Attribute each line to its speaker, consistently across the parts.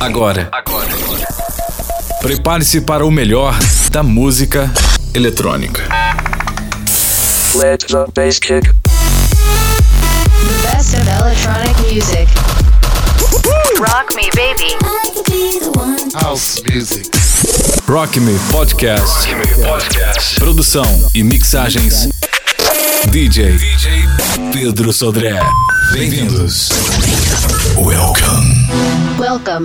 Speaker 1: Agora. Agora. Prepare-se para o melhor da música eletrônica.
Speaker 2: Let the bass kick.
Speaker 3: The best of electronic music.
Speaker 4: Rock me, baby.
Speaker 5: House music.
Speaker 1: Rock Me Podcast. Produção e mixagens. DJ, Pedro Sodré. Bem-vindos. Welcome.
Speaker 3: Welcome.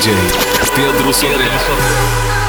Speaker 1: DJ Pedro Soares.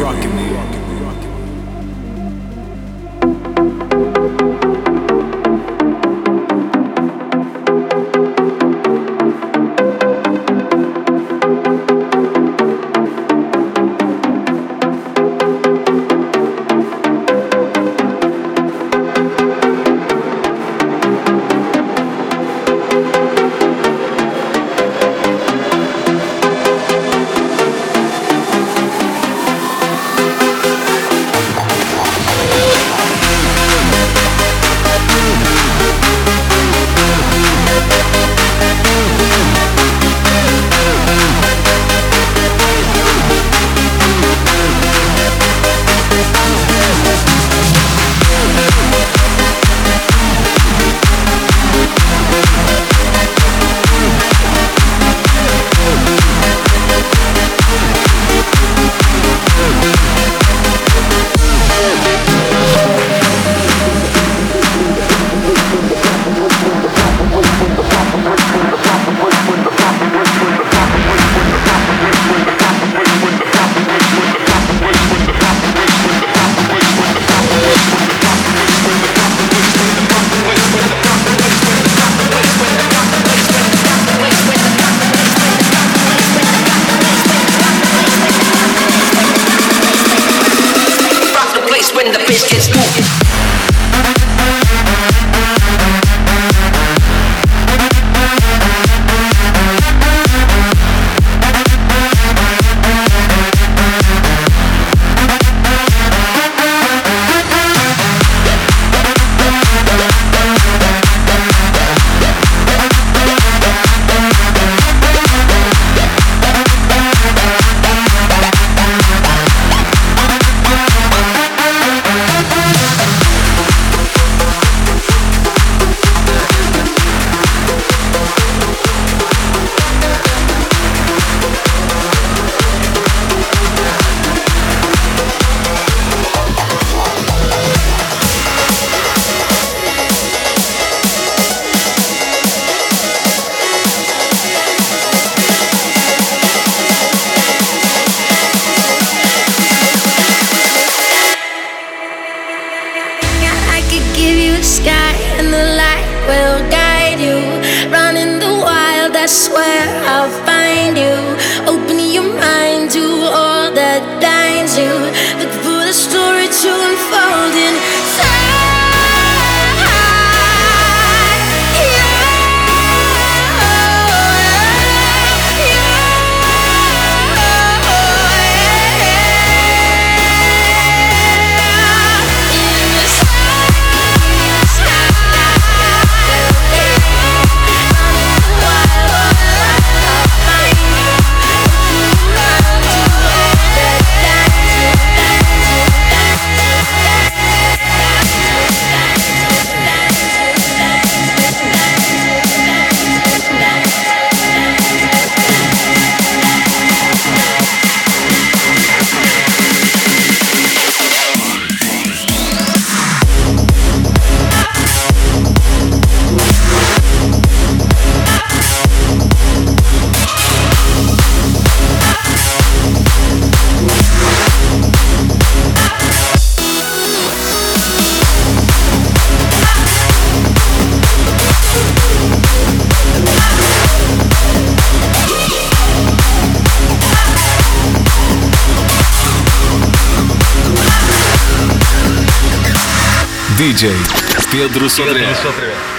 Speaker 1: Me, rockin' me.
Speaker 6: Gets
Speaker 1: DJ Pedro Sodré.
Speaker 4: Yeah.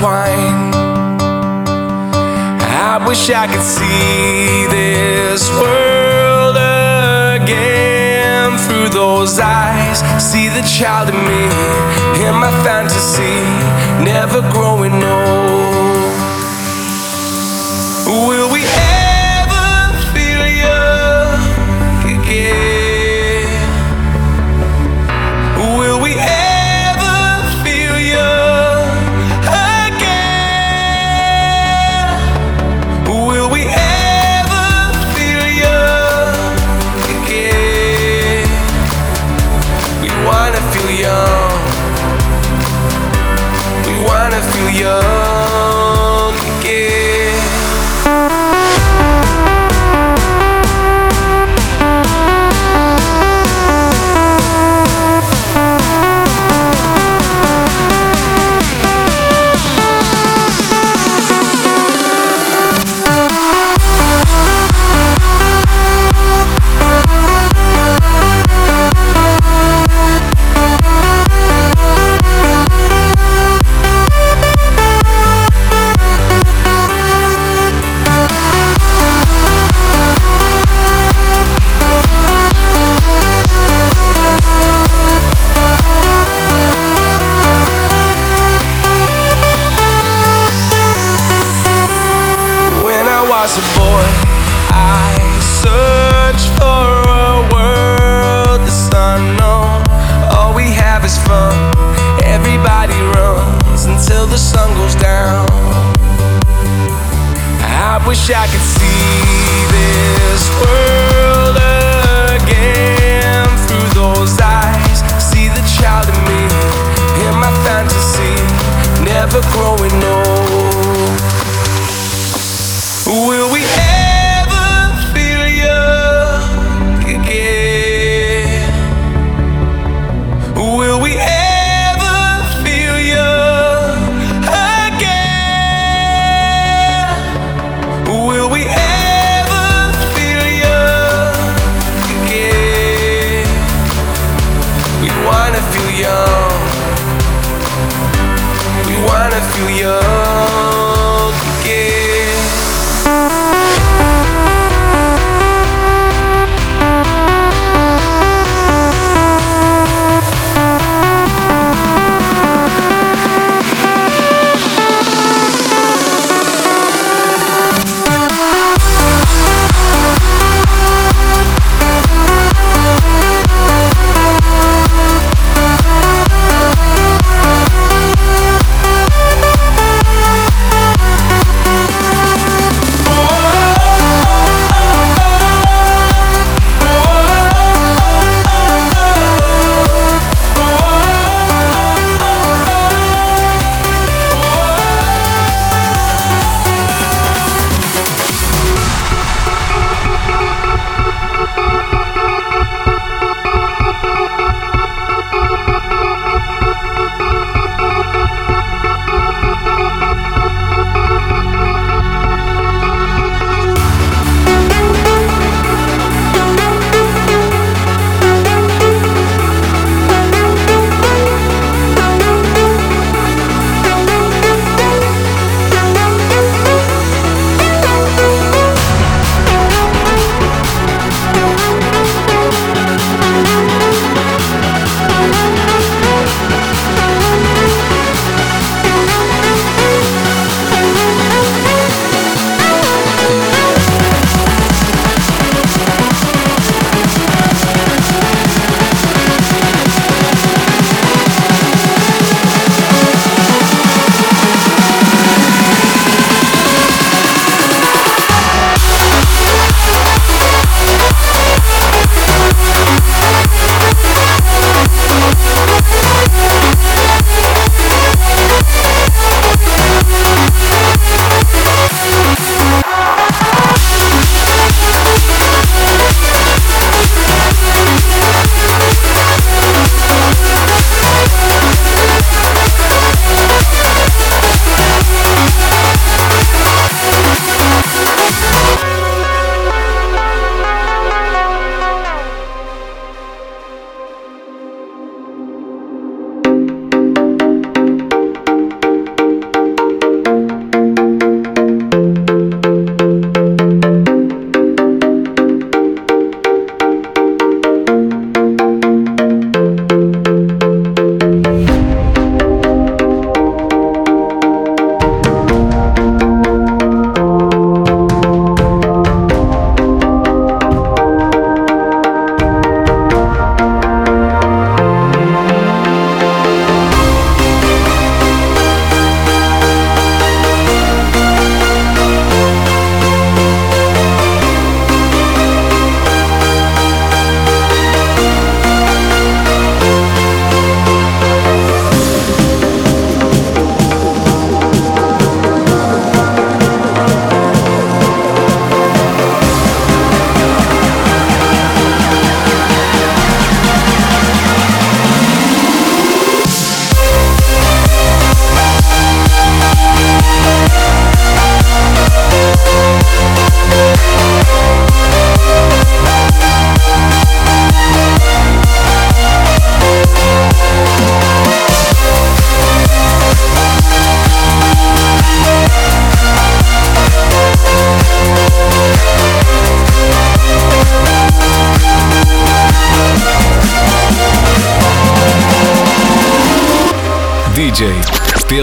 Speaker 7: wine. I wish I could see this world again through those eyes. See the child in me, in my fantasy, never growing old.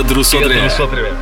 Speaker 7: Педру Содря. Педру
Speaker 4: Содря.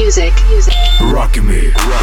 Speaker 4: Pedro Sodré.
Speaker 8: for you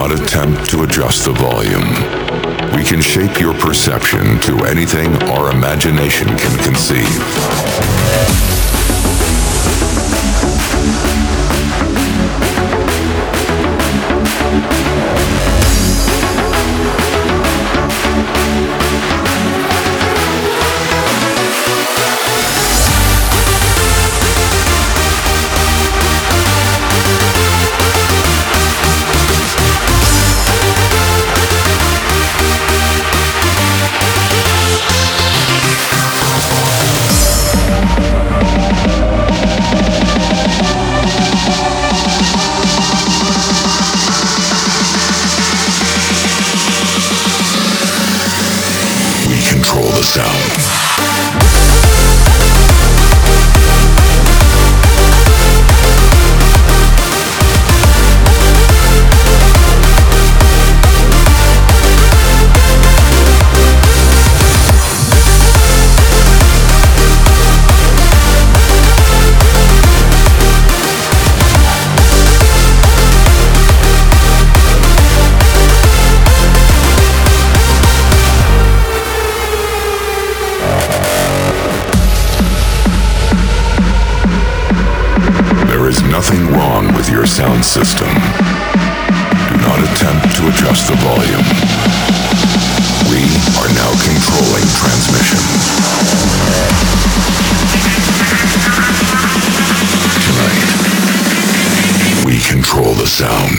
Speaker 9: not attempt to adjust the volume. We can shape your perception to anything our imagination can conceive. Nothing wrong with your sound system. Do not attempt to adjust the volume. We are now controlling transmission. Tonight, we control the sound.